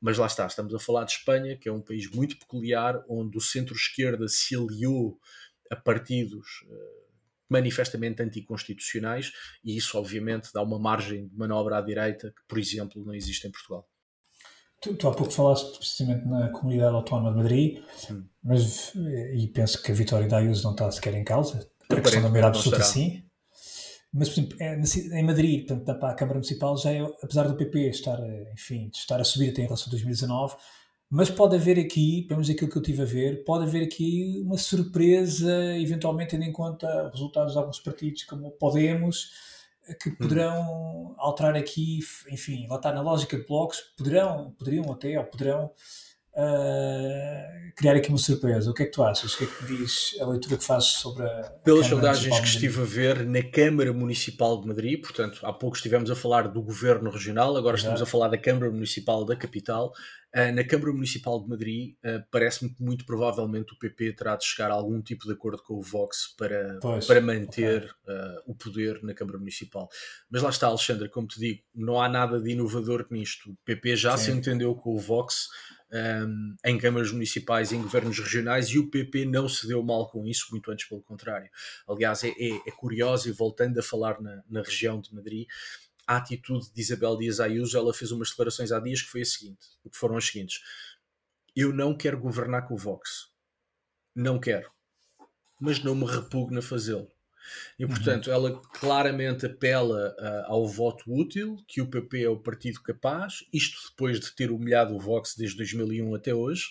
Mas lá está, estamos a falar de Espanha, que é um país muito peculiar, onde o centro-esquerda se aliou a partidos uh, manifestamente anticonstitucionais, e isso obviamente dá uma margem de manobra à direita que, por exemplo, não existe em Portugal. Tu, tu, há pouco falaste precisamente na comunidade autónoma de Madrid, mas e penso que a vitória da Ayuso não está sequer em causa, a questão da maioria absoluta sim. Mas, por exemplo, é, em Madrid, portanto, para a Câmara Municipal, já é, apesar do PP estar, enfim, estar a subir até em relação a 2019, mas pode haver aqui, pelo menos aquilo que eu tive a ver, pode haver aqui uma surpresa, eventualmente tendo em conta resultados de alguns partidos como Podemos, que poderão alterar aqui, enfim, lá está na lógica de blocos, poderão, poderiam até, ou poderão uh, criar aqui uma surpresa. O que é que tu achas? O que é que diz a leitura que fazes sobre a. Pelas sondagens que estive a ver na Câmara Municipal de Madrid, portanto, há pouco estivemos a falar do Governo Regional, agora Exato. estamos a falar da Câmara Municipal da Capital. Uh, na Câmara Municipal de Madrid, uh, parece-me que muito provavelmente o PP terá de chegar a algum tipo de acordo com o Vox para, para manter okay. uh, o poder na Câmara Municipal. Mas lá está, Alexandre, como te digo, não há nada de inovador nisto. O PP já Sim. se entendeu com o Vox um, em câmaras municipais e em governos regionais e o PP não se deu mal com isso, muito antes pelo contrário. Aliás, é, é, é curioso, e voltando a falar na, na região de Madrid, a atitude de Isabel Dias Ayuso, ela fez umas declarações há dias que foi a seguinte, que foram as seguintes. Eu não quero governar com o Vox. Não quero. Mas não me repugna fazê-lo. E, uhum. portanto, uhum. ela claramente apela uh, ao voto útil, que o PP é o partido capaz, isto depois de ter humilhado o Vox desde 2001 até hoje,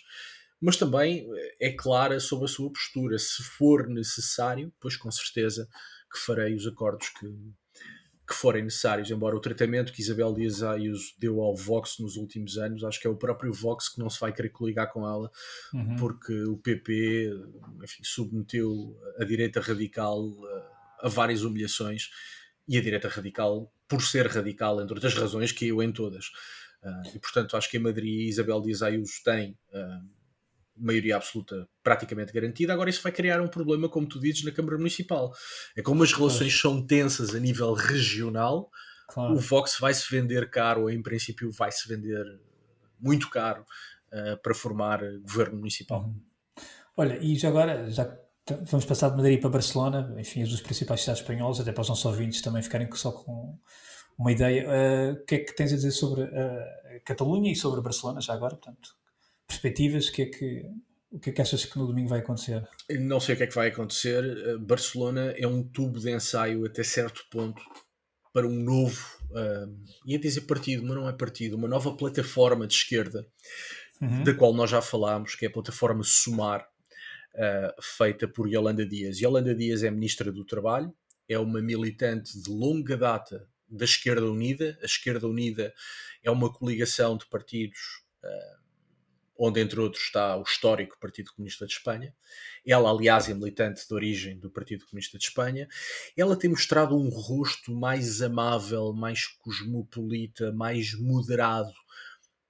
mas também é clara sobre a sua postura. Se for necessário, pois com certeza que farei os acordos que, que forem necessários, embora o tratamento que Isabel Dias Ayuso deu ao Vox nos últimos anos, acho que é o próprio Vox que não se vai querer coligar com ela, uhum. porque o PP enfim, submeteu a direita radical a, a, várias humilhações e a direita radical, por ser radical, entre outras razões, caiu em todas. Uh, e portanto, acho que em Madrid Isabel Dias Ayuso tem. Uh, maioria absoluta praticamente garantida. Agora isso vai criar um problema, como tu dizes, na Câmara Municipal. É como as relações são tensas a nível regional, claro. o Vox vai se vender caro, ou em princípio vai se vender muito caro uh, para formar governo municipal. Uhum. Olha, e já agora, já vamos passar de Madrid para Barcelona, enfim, as duas principais cidades espanholas, até para os nossos ouvintes também ficarem só com uma ideia. Uh, o que é que tens a dizer sobre a Catalunha e sobre Barcelona, já agora? Portanto, perspectivas, o que é que, o que é que achas que no domingo vai acontecer? Não sei o que é que vai acontecer. Eh, Barcelona é um tubo de ensaio até certo ponto para um novo, uh, ia dizer partido, mas não é partido, uma nova plataforma de esquerda, uhum. da qual nós já falámos, que é a plataforma Sumar. uh, feita por Yolanda Dias. Yolanda Dias é Ministra do Trabalho, é uma militante de longa data da Esquerda Unida. A Esquerda Unida é uma coligação de partidos. Uh, onde entre outros está o histórico Partido Comunista de Espanha. Ela, aliás, é militante de origem do Partido Comunista de Espanha. Ela tem mostrado um rosto mais amável, mais cosmopolita, mais moderado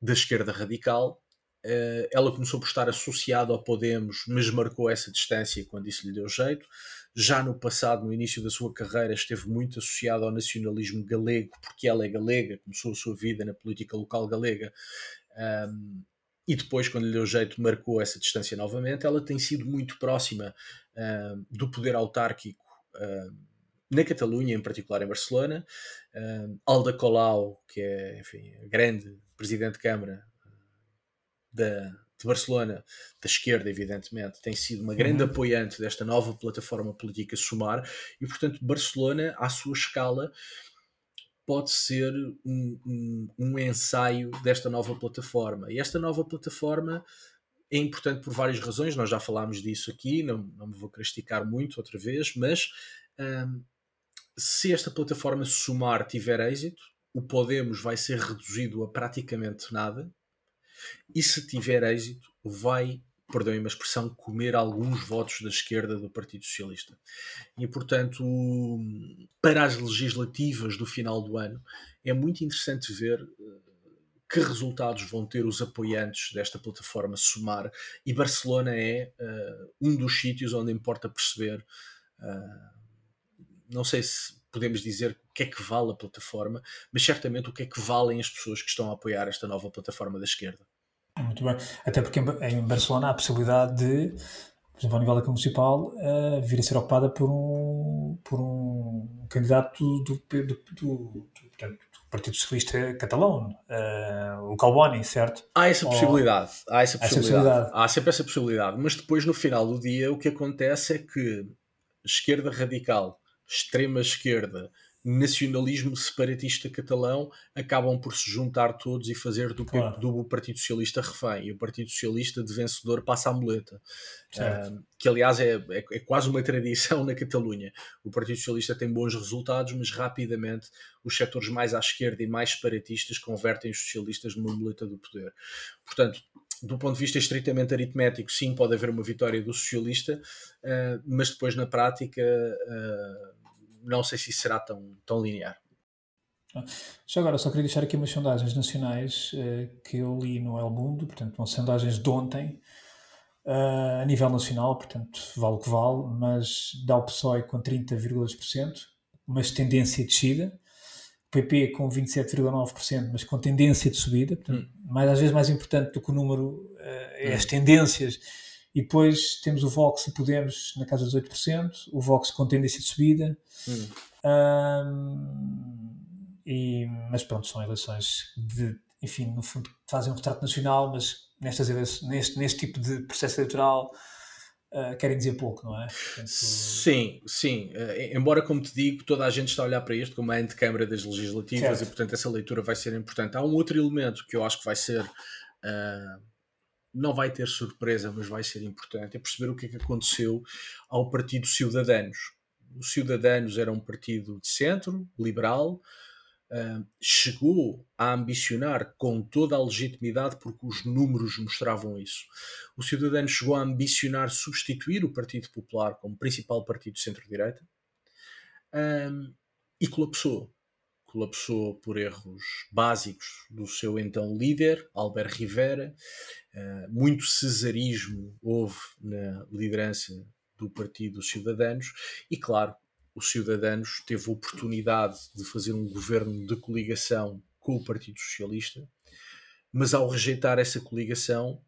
da esquerda radical. Eh, ela começou por estar associada ao Podemos, mas marcou essa distância quando isso lhe deu jeito. Já no passado, no início da sua carreira, esteve muito associada ao nacionalismo galego, porque ela é galega, começou a sua vida na política local galega e depois, quando lhe deu jeito, marcou essa distância novamente. Ela tem sido muito próxima uh, do poder autárquico uh, na Catalunha, em particular em Barcelona. Uh, Alda Colau, que é enfim, a grande presidente de Câmara da, de Barcelona, da esquerda, evidentemente, tem sido uma grande uhum. apoiante desta nova plataforma política Sumar, e portanto, Barcelona, à sua escala, pode ser um, um, um, ensaio desta nova plataforma. E esta nova plataforma é importante por várias razões, nós já falámos disso aqui, não, não me vou criticar muito outra vez, mas um, se esta plataforma somar tiver êxito, o Podemos vai ser reduzido a praticamente nada, e se tiver êxito, vai perdoem-me a expressão, comer alguns votos da esquerda do Partido Socialista. E, portanto, para as legislativas do final do ano, é muito interessante ver eh, que resultados vão ter os apoiantes desta plataforma Somar. E Barcelona é uh, um dos sítios onde importa perceber. Uh, não sei se podemos dizer o que é que vale a plataforma, mas certamente o que é que valem as pessoas que estão a apoiar esta nova plataforma da esquerda. Muito bem. Até porque em Barcelona há a possibilidade de, por exemplo, ao nível da municipal, uh, vir a ser ocupada por um, por um candidato do, do, do, do, do Partido Socialista Catalão, uh, o Calboni, certo? Há essa possibilidade. Ou... Há essa possibilidade. essa possibilidade. Há sempre essa possibilidade. Mas depois, no final do dia, o que acontece é que esquerda radical, extrema esquerda, nacionalismo separatista catalão acabam por se juntar todos e fazer do, claro. do Partido Socialista refém. E o Partido Socialista de vencedor passa a muleta. Uh, que aliás é, é, é, quase uma tradição na Catalunha. O Partido Socialista tem bons resultados mas rapidamente os setores mais à esquerda e mais separatistas convertem os socialistas numa muleta do poder. Portanto do ponto de vista estritamente aritmético, sim, pode haver uma vitória do socialista, uh, mas depois na prática uh, não sei se isso será tão, tão linear. Já agora, só queria deixar aqui umas sondagens nacionais uh, que eu li no El Mundo, portanto, são sondagens de ontem, uh, a nível nacional, portanto, vale o que vale, mas dá o PSOE com 30,2%, mas tendência de descida, o PP com 27,9%, mas com tendência de subida, portanto, hum. mais, às vezes mais importante do que o número uh, é hum. as tendências e depois temos o Vox e Podemos na casa dos 8%, o Vox com tendência de subida. Hum. Um, e, mas pronto, são eleições de, enfim, no fundo fazem um retrato nacional, mas nestas eleições, neste, neste tipo de processo eleitoral uh, querem dizer pouco, não é? Portanto... Sim, sim. Uh, embora, como te digo, toda a gente está a olhar para isto como a antecâmara das legislativas certo. e, portanto, essa leitura vai ser importante. Há um outro elemento que eu acho que vai ser. Uh, não vai ter surpresa, mas vai ser importante, é perceber o que é que aconteceu ao Partido Ciudadanos. Os Ciudadanos era um partido de centro, liberal, uh, chegou a ambicionar com toda a legitimidade, porque os números mostravam isso. O Ciudadanos chegou a ambicionar substituir o Partido Popular como principal partido centro-direita um, e colapsou colapsou por erros básicos do seu então líder, Albert Rivera. Uh, muito cesarismo houve na liderança do Partido Cidadanos e, claro, os Cidadanos teve a oportunidade de fazer um governo de coligação com o Partido Socialista, mas ao rejeitar essa coligação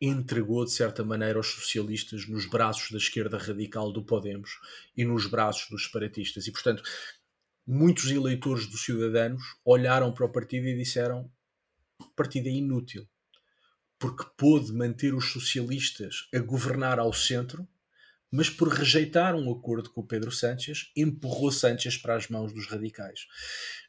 entregou de certa maneira os socialistas nos braços da esquerda radical do Podemos e nos braços dos separatistas. E, portanto, muitos eleitores dos Cidadanos olharam para o partido e disseram: o partido é inútil, porque pôde manter os socialistas a governar ao centro, mas por rejeitar um acordo com o Pedro Sánchez, empurrou Sánchez para as mãos dos radicais.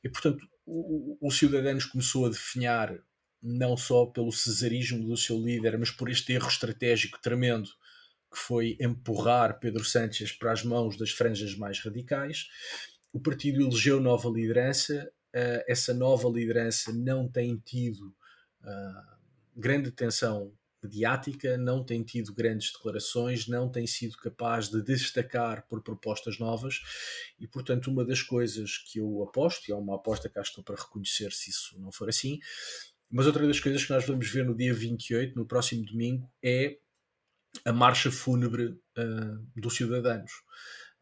E, portanto, o, o Cidadanos começou a definhar não só pelo cesarismo do seu líder, mas por este erro estratégico tremendo que foi empurrar Pedro Sánchez para as mãos das franjas mais radicais. O partido elegeu nova liderança, uh, essa nova liderança não tem tido uh, grande atenção mediática, não tem tido grandes declarações, não tem sido capaz de destacar por propostas novas e, portanto, uma das coisas que eu aposto, e é uma aposta que estou para reconhecer se isso não for assim, mas outra das coisas que nós vamos ver no dia 28, no próximo domingo, é a marcha fúnebre uh, dos cidadãos.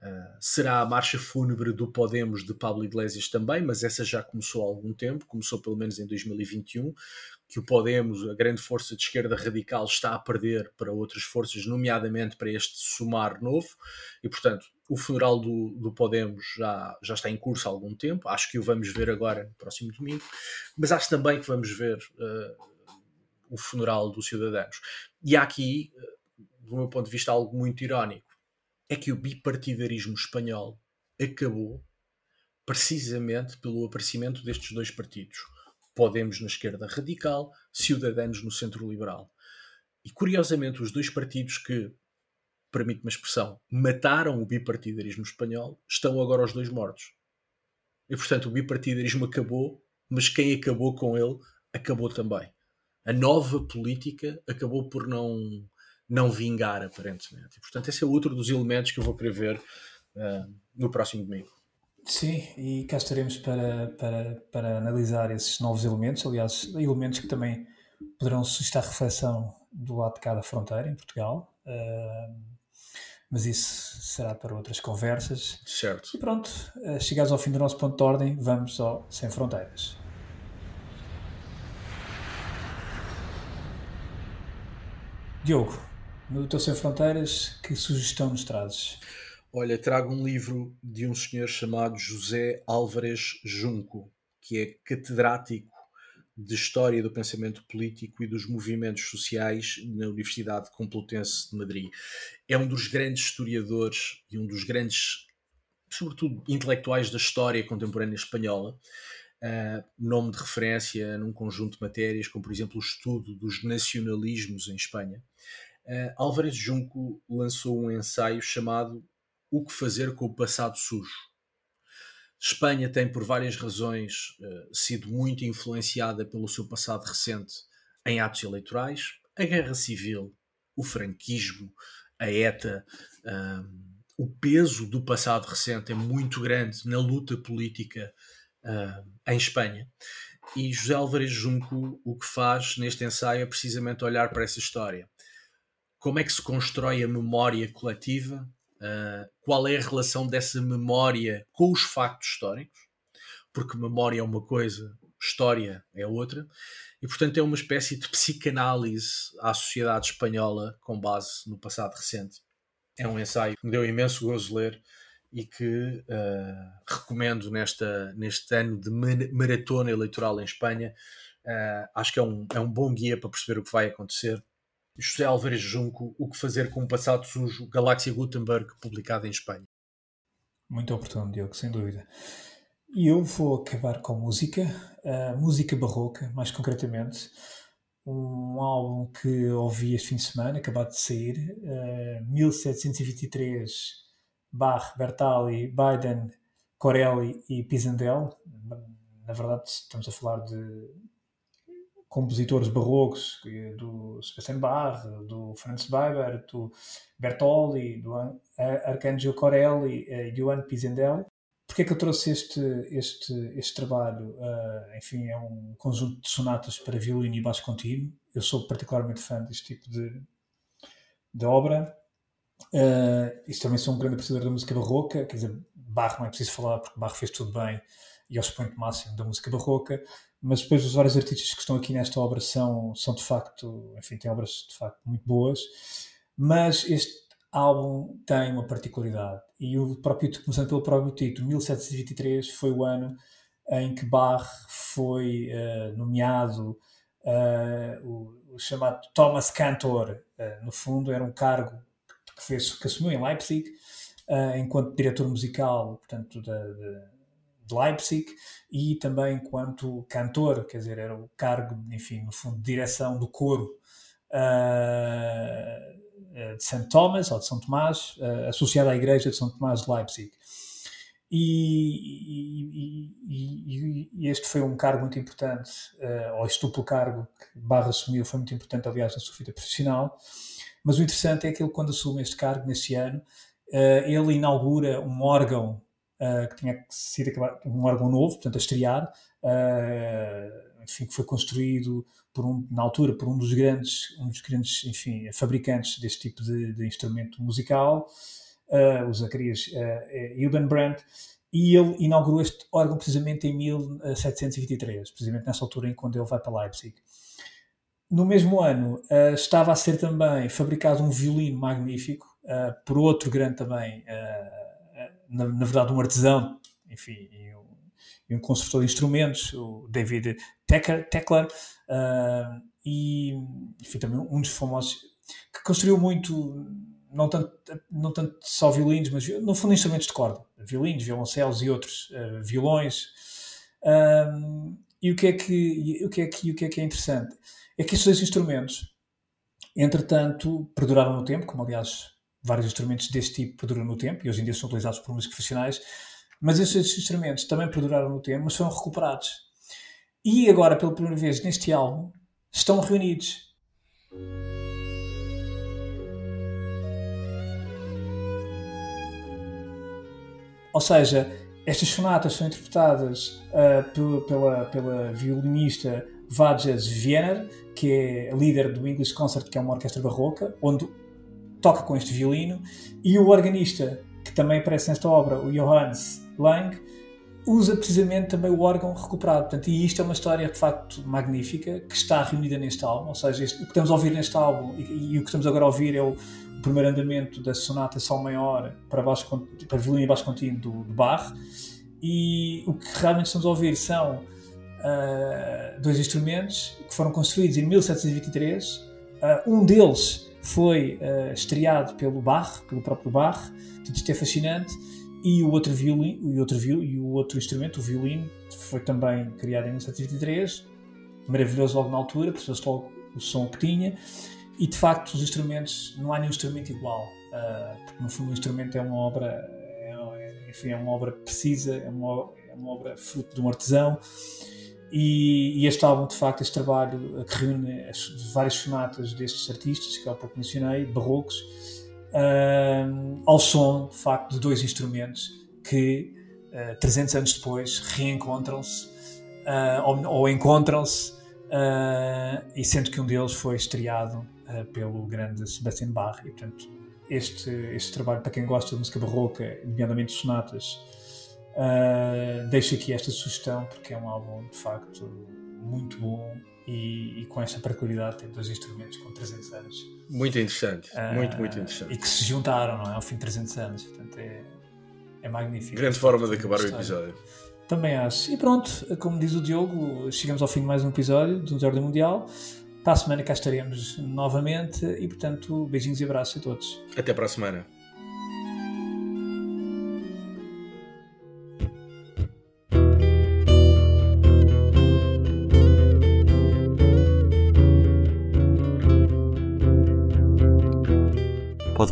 Uh, será a marcha fúnebre do Podemos de Pablo Iglesias também, mas essa já começou há algum tempo, começou pelo menos em 2021, que o Podemos, a grande força de esquerda radical, está a perder para outras forças, nomeadamente para este somar novo, e portanto o funeral do, do Podemos já, já está em curso há algum tempo, acho que o vamos ver agora no próximo domingo, mas acho também que vamos ver uh, o funeral dos Cidadãos. E há aqui, uh, do meu ponto de vista, algo muito irónico, é que o bipartidarismo espanhol acabou precisamente pelo aparecimento destes dois partidos. Podemos na esquerda radical, Ciudadanos no centro liberal. E curiosamente, os dois partidos que permite-me a expressão, mataram o bipartidarismo espanhol, estão agora os dois mortos. E portanto o bipartidarismo acabou, mas quem acabou com ele acabou também. A nova política acabou por não, não vingar, aparentemente. E, portanto, esse é outro dos elementos que eu vou prever uh, no próximo domingo. Sim, e cá estaremos para, para, para analisar esses novos elementos, aliás, elementos que também poderão suscitar reflexão do lado de cada fronteira em Portugal. Uh, mas isso será para outras conversas. Certo. E pronto, eh, chegados ao fim do nosso ponto de ordem, vamos ao Sem Fronteiras. Diogo, no teu Sem Fronteiras, que sugestão nos trazes? Olha, trago um livro de um senhor chamado José Álvares Junco, que é catedrático de História do Pensamento Político e dos Movimentos Sociais na Universidade Complutense de Madrid. É um dos grandes historiadores e um dos grandes, sobretudo, intelectuais da história contemporânea espanhola. Uh, nome de referência num conjunto de matérias, como por exemplo o estudo dos nacionalismos em Espanha. Uh, Álvares Junco lançou um ensaio chamado O que fazer com o passado sujo Espanha tem, por várias razões, eh, sido muito influenciada pelo seu passado recente em atos eleitorais. A guerra civil, o franquismo, a ETA, um, o peso do passado recente é muito grande na luta política uh, em Espanha. E José Álvares Junco o que faz neste ensaio é precisamente olhar para essa história. Como é que se constrói a memória coletiva Uh, qual é a relação dessa memória com os factos históricos, porque memória é uma coisa, história é outra, e portanto é uma espécie de psicanálise à sociedade espanhola com base no passado recente. É um ensaio que me deu imenso gozo ler e que uh, recomendo nesta, neste ano de maratona eleitoral em Espanha. Uh, acho que é um, é um bom guia para perceber o que vai acontecer José Álvares Junco, O que fazer com o passado sujo, Galáxia Gutenberg, publicado em Espanha. Muito oportuno, Diogo, sem dúvida. E eu vou acabar com música, uh, música barroca, mais concretamente, um álbum que ouvi este fim de semana, acabado de sair, uh, 1723, Bach, Bertali, Biden, Corelli e Pisandel. Na verdade, estamos a falar de compositores barrocos, do Sebastian Bach, do Franz Weber, do Bertoli, do Arcangelo Corelli eh, e do Johan Pisendel. Porquê é que eu trouxe este, este, este trabalho? Uh, enfim, é um conjunto de sonatas para violino e baixo contínuo. Eu sou particularmente fã deste tipo de, de obra. Uh, também sou um grande apreciador da música barroca, quer dizer, Bach não é preciso falar porque Bach fez tudo bem e é o expoente máximo da música barroca, mas depois os vários artistas que estão aqui nesta obra são, são de facto, enfim, têm obras de facto muito boas, mas este álbum tem uma particularidade e o próprio, começando pelo próprio título, 1723 foi o ano em que Bach foi uh, nomeado uh, o, o, chamado Thomas Cantor, uh, no fundo era um cargo que, fez, que assumiu em Leipzig enquanto diretor musical, portanto, da, de Leipzig e também enquanto cantor, quer dizer, era o cargo, enfim, no fundo, de direção do coro uh, de St. Thomas, ou de São Tomás, associada à Igreja de São Tomás de Leipzig. E, e, e, este foi um cargo muito importante, uh, ou este duplo cargo que Barra assumiu foi muito importante, aliás, na sua vida profissional. Mas o interessante é que ele, quando assume este cargo, nesse ano, uh, ele inaugura um órgão uh, que tinha sido acabado, um órgão novo, portanto, a estrear, enfim, que foi construído por um, na altura por um dos grandes, um dos grandes enfim, fabricantes deste tipo de, de instrumento musical uh, o Zacarias uh, e ele inaugurou este órgão precisamente em 1723, precisamente nessa altura em quando ele vai para Leipzig. No mesmo ano uh, estava a ser também fabricado um violino magnífico uh, por outro grande também, uh, na, na, verdade um artesão, enfim, e um, e um construtor de instrumentos, o David Teckler, e enfim, também um dos famosos que construiu muito não tanto, não tanto só violinos, mas no fundo instrumentos de corda, violinos, violoncelos e outros uh, violões. Um, e o que, é que, o, que é que, o que é que é interessante? É que estes dois instrumentos, entretanto, perduraram no tempo, como aliás vários instrumentos deste tipo perduram no tempo, e hoje em dia são utilizados por músicos profissionais, mas estes instrumentos também perduraram no tempo, mas foram recuperados. E agora, pela primeira vez neste álbum, estão reunidos. Ou seja, estas sonatas são interpretadas uh, pela, pela violinista Vajas Wiener, que é líder do English Concert, que é uma orquestra barroca, onde toca com este violino, e o organista, que também aparece nesta obra, o Johannes Lang, usa precisamente também o órgão recuperado. Portanto, e isto é uma história de facto magnífica que está reunida neste álbum. Ou seja, este, o que estamos a ouvir neste álbum e, e, o que estamos agora a ouvir é o, o primeiro andamento da sonata Sol Maior para, baixo, para violino e baixo contínuo do, do Bach. E o que realmente estamos a ouvir são uh, dois instrumentos que foram construídos em 1723. Uh, ah, um deles foi uh, estreado pelo Bach, pelo próprio Bach. Portanto, isto é fascinante. E o outro violino, e outro viol, e o outro instrumento, o violino, foi também criado em 1923, maravilhoso logo na altura, percebeu-se logo o som que tinha, e de facto os instrumentos, não há nenhum instrumento igual, uh, porque no fundo o instrumento é uma obra, é, enfim, é uma obra precisa, é uma, é uma obra fruto de um artesão, e, e, este álbum, de facto, este trabalho que reúne as, várias sonatas destes artistas, que há pouco mencionei, barrocos, uh, ao som, de facto, de dois instrumentos que, uh, ah, 300 anos depois, reencontram-se uh, ou, ou encontram-se, e sendo que um deles foi estreado pelo grande Sebastian Bach. E, portanto, este, este trabalho, para quem gosta de música barroca, nomeadamente sonatas, deixo aqui esta sugestão, porque é um álbum, de facto, muito bom e, e com esta particularidade tem dois instrumentos com 300 anos. Muito interessante, uh, muito, muito interessante. E que se juntaram, não é? Ao fim de 300 anos, portanto é, é magnífico. Grande forma de acabar o episódio. Também acho. E pronto, como diz o Diogo, chegamos ao fim de mais um episódio do Desordem Mundial. Para a semana cá estaremos novamente e, portanto, beijinhos e abraços a todos. Até para a semana.